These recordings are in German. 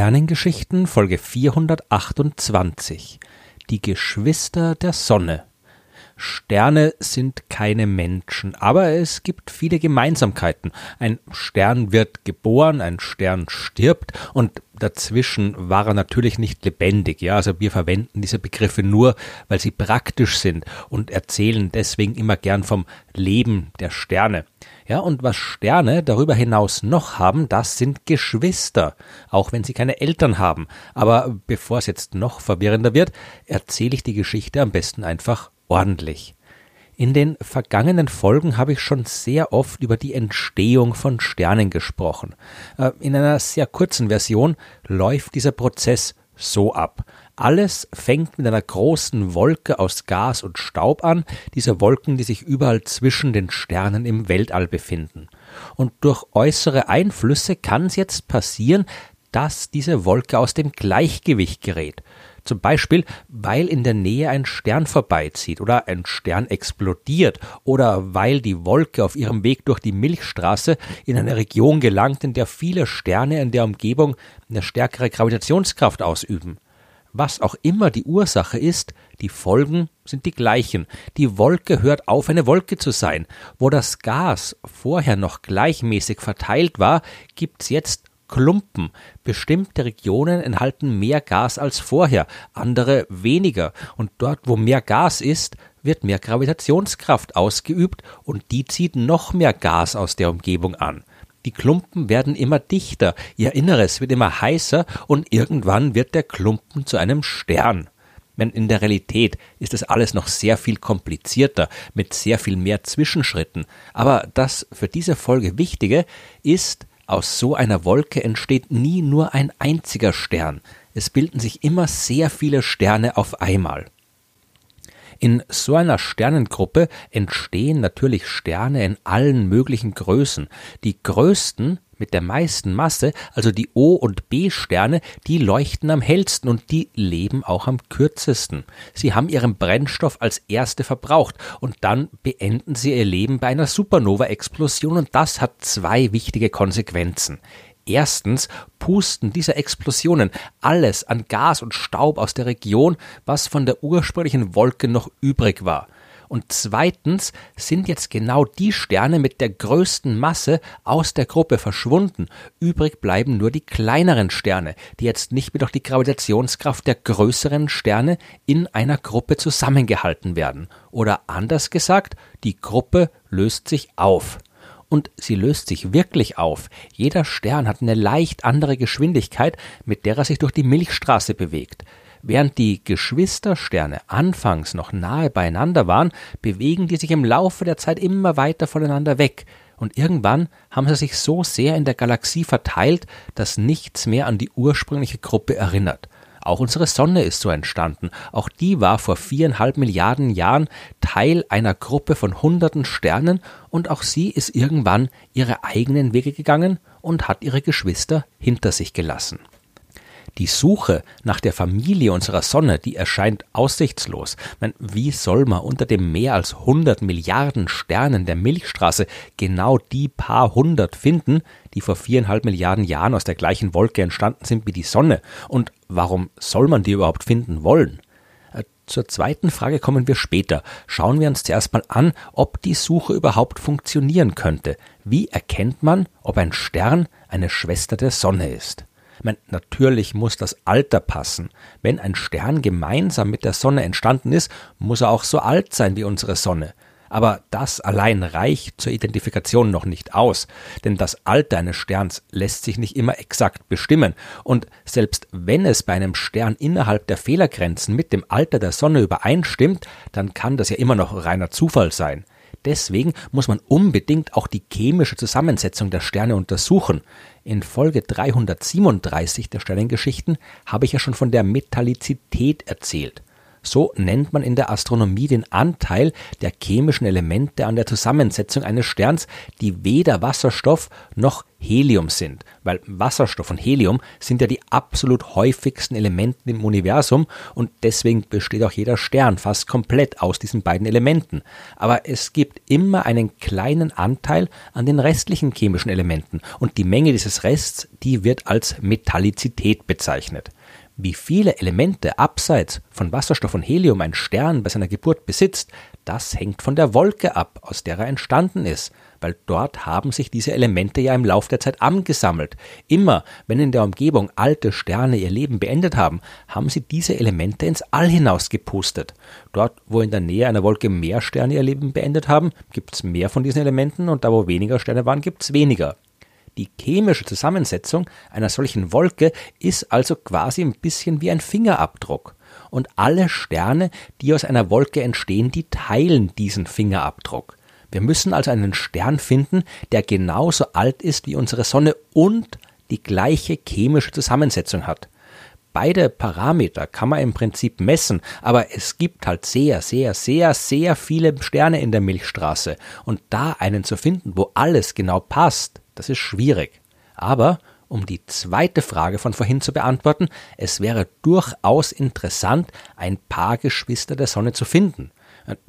Sternengeschichten Folge 428 Die Geschwister der Sonne Sterne sind keine Menschen, aber es gibt viele Gemeinsamkeiten. Ein Stern wird geboren, ein Stern stirbt und dazwischen war er natürlich nicht lebendig. Ja, also wir verwenden diese Begriffe nur, weil sie praktisch sind und erzählen deswegen immer gern vom Leben der Sterne. Ja, und was Sterne darüber hinaus noch haben, das sind Geschwister, auch wenn sie keine Eltern haben. Aber bevor es jetzt noch verwirrender wird, erzähle ich die Geschichte am besten einfach ordentlich. In den vergangenen Folgen habe ich schon sehr oft über die Entstehung von Sternen gesprochen. Äh, in einer sehr kurzen Version läuft dieser Prozess so ab. Alles fängt mit einer großen Wolke aus Gas und Staub an, diese Wolken, die sich überall zwischen den Sternen im Weltall befinden. Und durch äußere Einflüsse kann es jetzt passieren, dass diese Wolke aus dem Gleichgewicht gerät. Zum Beispiel, weil in der Nähe ein Stern vorbeizieht oder ein Stern explodiert oder weil die Wolke auf ihrem Weg durch die Milchstraße in eine Region gelangt, in der viele Sterne in der Umgebung eine stärkere Gravitationskraft ausüben. Was auch immer die Ursache ist, die Folgen sind die gleichen. Die Wolke hört auf, eine Wolke zu sein. Wo das Gas vorher noch gleichmäßig verteilt war, gibt's jetzt Klumpen. Bestimmte Regionen enthalten mehr Gas als vorher, andere weniger. Und dort, wo mehr Gas ist, wird mehr Gravitationskraft ausgeübt und die zieht noch mehr Gas aus der Umgebung an. Die Klumpen werden immer dichter, ihr Inneres wird immer heißer und irgendwann wird der Klumpen zu einem Stern. Denn in der Realität ist es alles noch sehr viel komplizierter, mit sehr viel mehr Zwischenschritten. Aber das für diese Folge Wichtige ist, aus so einer Wolke entsteht nie nur ein einziger Stern, es bilden sich immer sehr viele Sterne auf einmal. In so einer Sternengruppe entstehen natürlich Sterne in allen möglichen Größen. Die größten mit der meisten Masse, also die O- und B-Sterne, die leuchten am hellsten und die leben auch am kürzesten. Sie haben ihren Brennstoff als erste verbraucht und dann beenden sie ihr Leben bei einer Supernova-Explosion und das hat zwei wichtige Konsequenzen. Erstens pusten diese Explosionen alles an Gas und Staub aus der Region, was von der ursprünglichen Wolke noch übrig war. Und zweitens sind jetzt genau die Sterne mit der größten Masse aus der Gruppe verschwunden. Übrig bleiben nur die kleineren Sterne, die jetzt nicht mehr durch die Gravitationskraft der größeren Sterne in einer Gruppe zusammengehalten werden. Oder anders gesagt, die Gruppe löst sich auf und sie löst sich wirklich auf. Jeder Stern hat eine leicht andere Geschwindigkeit, mit der er sich durch die Milchstraße bewegt. Während die Geschwistersterne anfangs noch nahe beieinander waren, bewegen die sich im Laufe der Zeit immer weiter voneinander weg, und irgendwann haben sie sich so sehr in der Galaxie verteilt, dass nichts mehr an die ursprüngliche Gruppe erinnert. Auch unsere Sonne ist so entstanden. Auch die war vor viereinhalb Milliarden Jahren Teil einer Gruppe von hunderten Sternen und auch sie ist irgendwann ihre eigenen Wege gegangen und hat ihre Geschwister hinter sich gelassen. Die Suche nach der Familie unserer Sonne, die erscheint aussichtslos. Meine, wie soll man unter den mehr als 100 Milliarden Sternen der Milchstraße genau die paar hundert finden, die vor viereinhalb Milliarden Jahren aus der gleichen Wolke entstanden sind wie die Sonne? Und warum soll man die überhaupt finden wollen? Äh, zur zweiten Frage kommen wir später. Schauen wir uns zuerst mal an, ob die Suche überhaupt funktionieren könnte. Wie erkennt man, ob ein Stern eine Schwester der Sonne ist? Meine, natürlich muss das Alter passen. Wenn ein Stern gemeinsam mit der Sonne entstanden ist, muss er auch so alt sein wie unsere Sonne. Aber das allein reicht zur Identifikation noch nicht aus, denn das Alter eines Sterns lässt sich nicht immer exakt bestimmen, und selbst wenn es bei einem Stern innerhalb der Fehlergrenzen mit dem Alter der Sonne übereinstimmt, dann kann das ja immer noch reiner Zufall sein. Deswegen muss man unbedingt auch die chemische Zusammensetzung der Sterne untersuchen. In Folge 337 der Sternengeschichten habe ich ja schon von der Metallizität erzählt. So nennt man in der Astronomie den Anteil der chemischen Elemente an der Zusammensetzung eines Sterns, die weder Wasserstoff noch Helium sind, weil Wasserstoff und Helium sind ja die absolut häufigsten Elemente im Universum und deswegen besteht auch jeder Stern fast komplett aus diesen beiden Elementen. Aber es gibt immer einen kleinen Anteil an den restlichen chemischen Elementen und die Menge dieses Rests, die wird als Metallizität bezeichnet. Wie viele Elemente abseits von Wasserstoff und Helium ein Stern bei seiner Geburt besitzt, das hängt von der Wolke ab, aus der er entstanden ist, weil dort haben sich diese Elemente ja im Lauf der Zeit angesammelt. Immer, wenn in der Umgebung alte Sterne ihr Leben beendet haben, haben sie diese Elemente ins All hinaus gepustet. Dort, wo in der Nähe einer Wolke mehr Sterne ihr Leben beendet haben, gibt es mehr von diesen Elementen und da, wo weniger Sterne waren, gibt es weniger. Die chemische Zusammensetzung einer solchen Wolke ist also quasi ein bisschen wie ein Fingerabdruck. Und alle Sterne, die aus einer Wolke entstehen, die teilen diesen Fingerabdruck. Wir müssen also einen Stern finden, der genauso alt ist wie unsere Sonne und die gleiche chemische Zusammensetzung hat. Beide Parameter kann man im Prinzip messen, aber es gibt halt sehr, sehr, sehr, sehr viele Sterne in der Milchstraße. Und da einen zu finden, wo alles genau passt, das ist schwierig. Aber um die zweite Frage von vorhin zu beantworten, es wäre durchaus interessant, ein paar Geschwister der Sonne zu finden.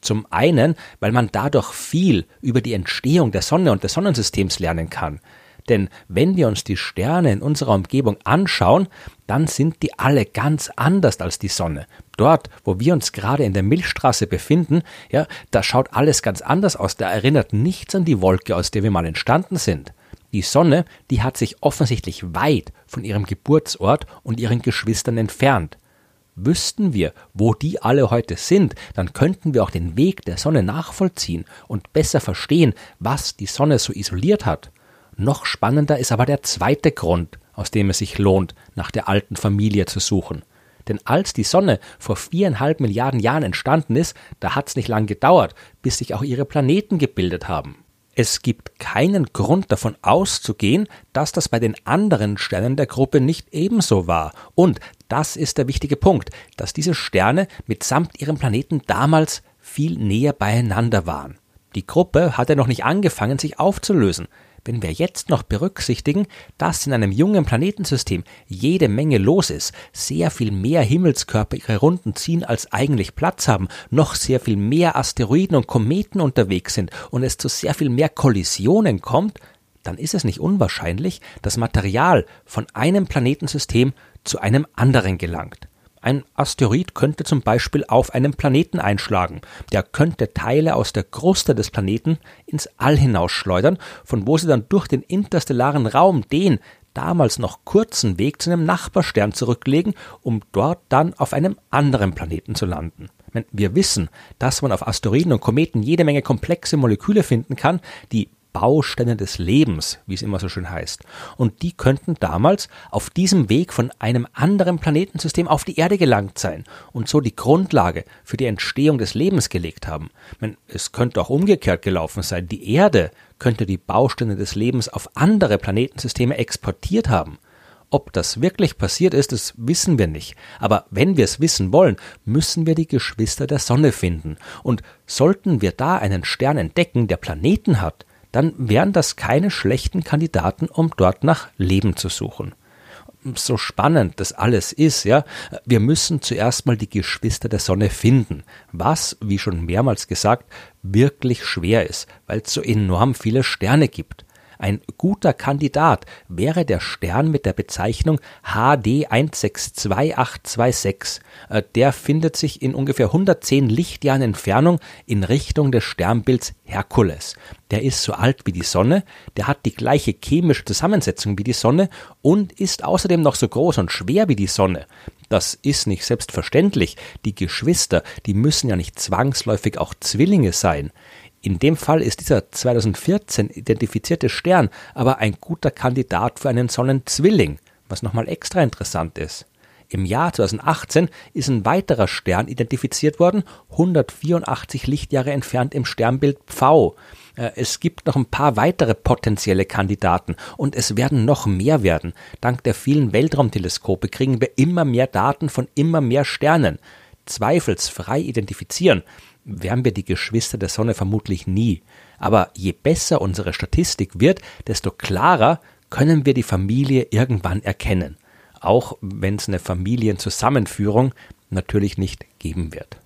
Zum einen, weil man dadurch viel über die Entstehung der Sonne und des Sonnensystems lernen kann. Denn wenn wir uns die Sterne in unserer Umgebung anschauen, dann sind die alle ganz anders als die Sonne. Dort, wo wir uns gerade in der Milchstraße befinden, ja, da schaut alles ganz anders aus. Da erinnert nichts an die Wolke, aus der wir mal entstanden sind. Die Sonne, die hat sich offensichtlich weit von ihrem Geburtsort und ihren Geschwistern entfernt. Wüssten wir, wo die alle heute sind, dann könnten wir auch den Weg der Sonne nachvollziehen und besser verstehen, was die Sonne so isoliert hat. Noch spannender ist aber der zweite Grund, aus dem es sich lohnt, nach der alten Familie zu suchen. Denn als die Sonne vor viereinhalb Milliarden Jahren entstanden ist, da hat's nicht lang gedauert, bis sich auch ihre Planeten gebildet haben. Es gibt keinen Grund davon auszugehen, dass das bei den anderen Sternen der Gruppe nicht ebenso war. Und das ist der wichtige Punkt, dass diese Sterne mitsamt ihrem Planeten damals viel näher beieinander waren. Die Gruppe hatte noch nicht angefangen, sich aufzulösen. Wenn wir jetzt noch berücksichtigen, dass in einem jungen Planetensystem jede Menge los ist, sehr viel mehr Himmelskörper ihre Runden ziehen, als eigentlich Platz haben, noch sehr viel mehr Asteroiden und Kometen unterwegs sind. Und es zu sehr viel mehr Kollisionen kommt, dann ist es nicht unwahrscheinlich, dass Material von einem Planetensystem zu einem anderen gelangt. Ein Asteroid könnte zum Beispiel auf einem Planeten einschlagen. Der könnte Teile aus der Kruste des Planeten ins All hinausschleudern, von wo sie dann durch den interstellaren Raum den damals noch kurzen Weg zu einem Nachbarstern zurücklegen, um dort dann auf einem anderen Planeten zu landen. Wir wissen, dass man auf Asteroiden und Kometen jede Menge komplexe Moleküle finden kann, die Bausteine des Lebens, wie es immer so schön heißt. Und die könnten damals auf diesem Weg von einem anderen Planetensystem auf die Erde gelangt sein und so die Grundlage für die Entstehung des Lebens gelegt haben. Es könnte auch umgekehrt gelaufen sein. Die Erde könnte die Bausteine des Lebens auf andere Planetensysteme exportiert haben. Ob das wirklich passiert ist, das wissen wir nicht. Aber wenn wir es wissen wollen, müssen wir die Geschwister der Sonne finden. Und sollten wir da einen Stern entdecken, der Planeten hat, dann wären das keine schlechten Kandidaten, um dort nach Leben zu suchen. So spannend das alles ist, ja, wir müssen zuerst mal die Geschwister der Sonne finden, was, wie schon mehrmals gesagt, wirklich schwer ist, weil es so enorm viele Sterne gibt. Ein guter Kandidat wäre der Stern mit der Bezeichnung HD 162826. Äh, der findet sich in ungefähr 110 Lichtjahren Entfernung in Richtung des Sternbilds Herkules. Der ist so alt wie die Sonne, der hat die gleiche chemische Zusammensetzung wie die Sonne und ist außerdem noch so groß und schwer wie die Sonne. Das ist nicht selbstverständlich. Die Geschwister, die müssen ja nicht zwangsläufig auch Zwillinge sein. In dem Fall ist dieser 2014 identifizierte Stern aber ein guter Kandidat für einen Sonnenzwilling, was nochmal extra interessant ist. Im Jahr 2018 ist ein weiterer Stern identifiziert worden, 184 Lichtjahre entfernt im Sternbild Pfau. Äh, es gibt noch ein paar weitere potenzielle Kandidaten und es werden noch mehr werden. Dank der vielen Weltraumteleskope kriegen wir immer mehr Daten von immer mehr Sternen. zweifelsfrei identifizieren, wären wir die Geschwister der Sonne vermutlich nie. Aber je besser unsere Statistik wird, desto klarer können wir die Familie irgendwann erkennen, auch wenn es eine Familienzusammenführung natürlich nicht geben wird.